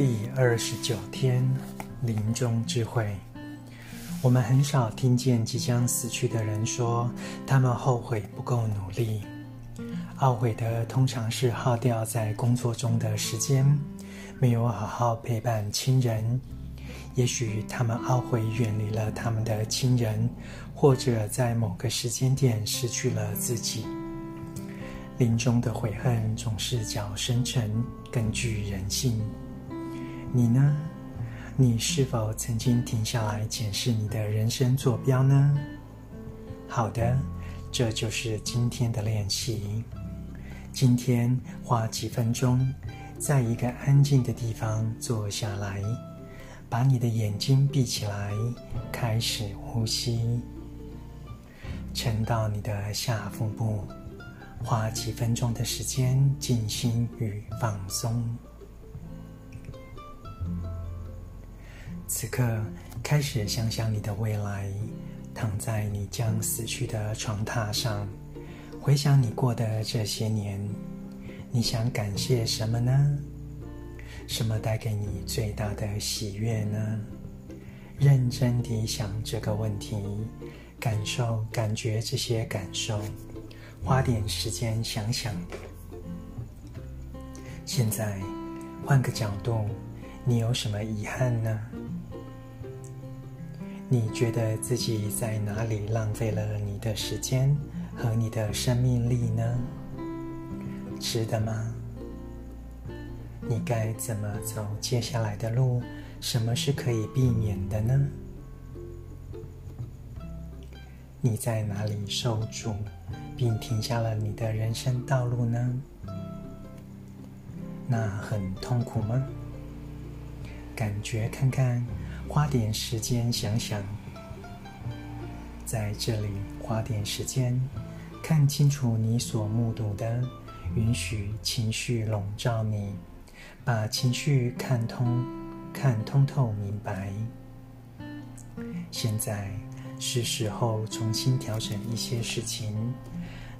第二十九天，临终智慧。我们很少听见即将死去的人说，他们后悔不够努力。懊悔的通常是耗掉在工作中的时间，没有好好陪伴亲人。也许他们懊悔远离了他们的亲人，或者在某个时间点失去了自己。临终的悔恨总是较深沉，更具人性。你呢？你是否曾经停下来检视你的人生坐标呢？好的，这就是今天的练习。今天花几分钟，在一个安静的地方坐下来，把你的眼睛闭起来，开始呼吸，沉到你的下腹部，花几分钟的时间静心与放松。此刻开始想想你的未来，躺在你将死去的床榻上，回想你过的这些年，你想感谢什么呢？什么带给你最大的喜悦呢？认真地想这个问题，感受、感觉这些感受，花点时间想想。现在换个角度，你有什么遗憾呢？你觉得自己在哪里浪费了你的时间和你的生命力呢？是的吗？你该怎么走接下来的路？什么是可以避免的呢？你在哪里受阻，并停下了你的人生道路呢？那很痛苦吗？感觉看看。花点时间想想，在这里花点时间，看清楚你所目睹的，允许情绪笼罩你，把情绪看通，看通透明白。现在是时候重新调整一些事情，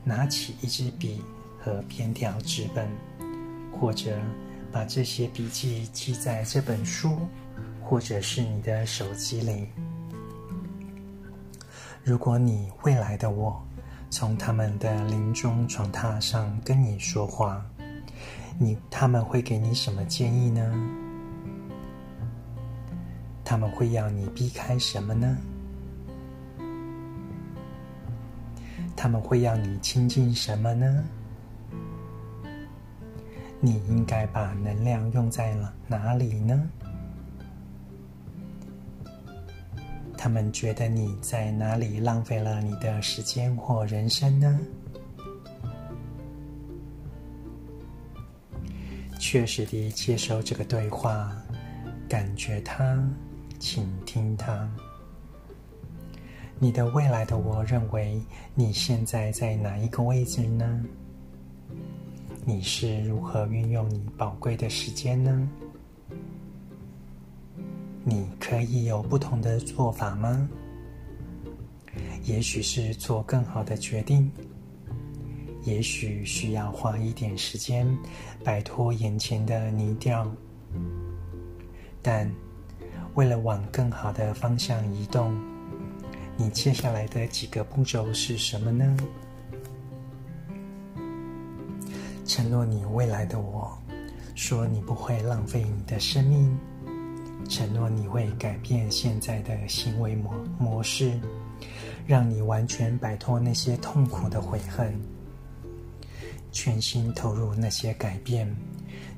拿起一支笔和偏条纸本，或者把这些笔记记在这本书。或者是你的手机里。如果你未来的我从他们的临终床榻上跟你说话，你他们会给你什么建议呢？他们会要你避开什么呢？他们会要你亲近什么呢？你应该把能量用在了哪里呢？他们觉得你在哪里浪费了你的时间或人生呢？确实地接受这个对话，感觉它，倾听它。你的未来的我认为你现在在哪一个位置呢？你是如何运用你宝贵的时间呢？你可以有不同的做法吗？也许是做更好的决定，也许需要花一点时间摆脱眼前的泥沼。但为了往更好的方向移动，你接下来的几个步骤是什么呢？承诺你未来的我，说你不会浪费你的生命。承诺你会改变现在的行为模模式，让你完全摆脱那些痛苦的悔恨，全心投入那些改变，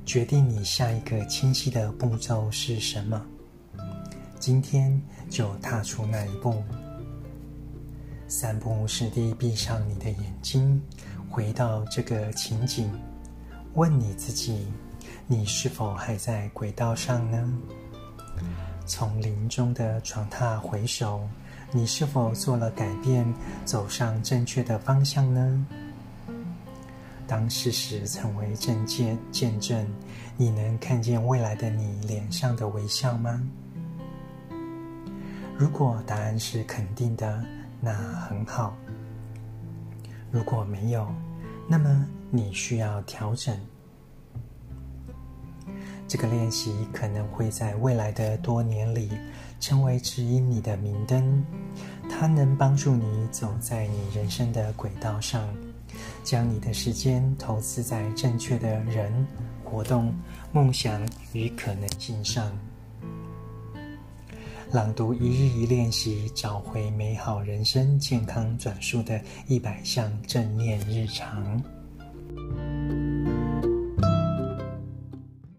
决定你下一个清晰的步骤是什么。今天就踏出那一步，三步五时地闭上你的眼睛，回到这个情景，问你自己：你是否还在轨道上呢？从临终的床榻回首，你是否做了改变，走上正确的方向呢？当事实成为正见见证，你能看见未来的你脸上的微笑吗？如果答案是肯定的，那很好。如果没有，那么你需要调整。这个练习可能会在未来的多年里成为指引你的明灯，它能帮助你走在你人生的轨道上，将你的时间投资在正确的人、活动、梦想与可能性上。朗读一日一练习，找回美好人生，健康转述的一百项正念日常。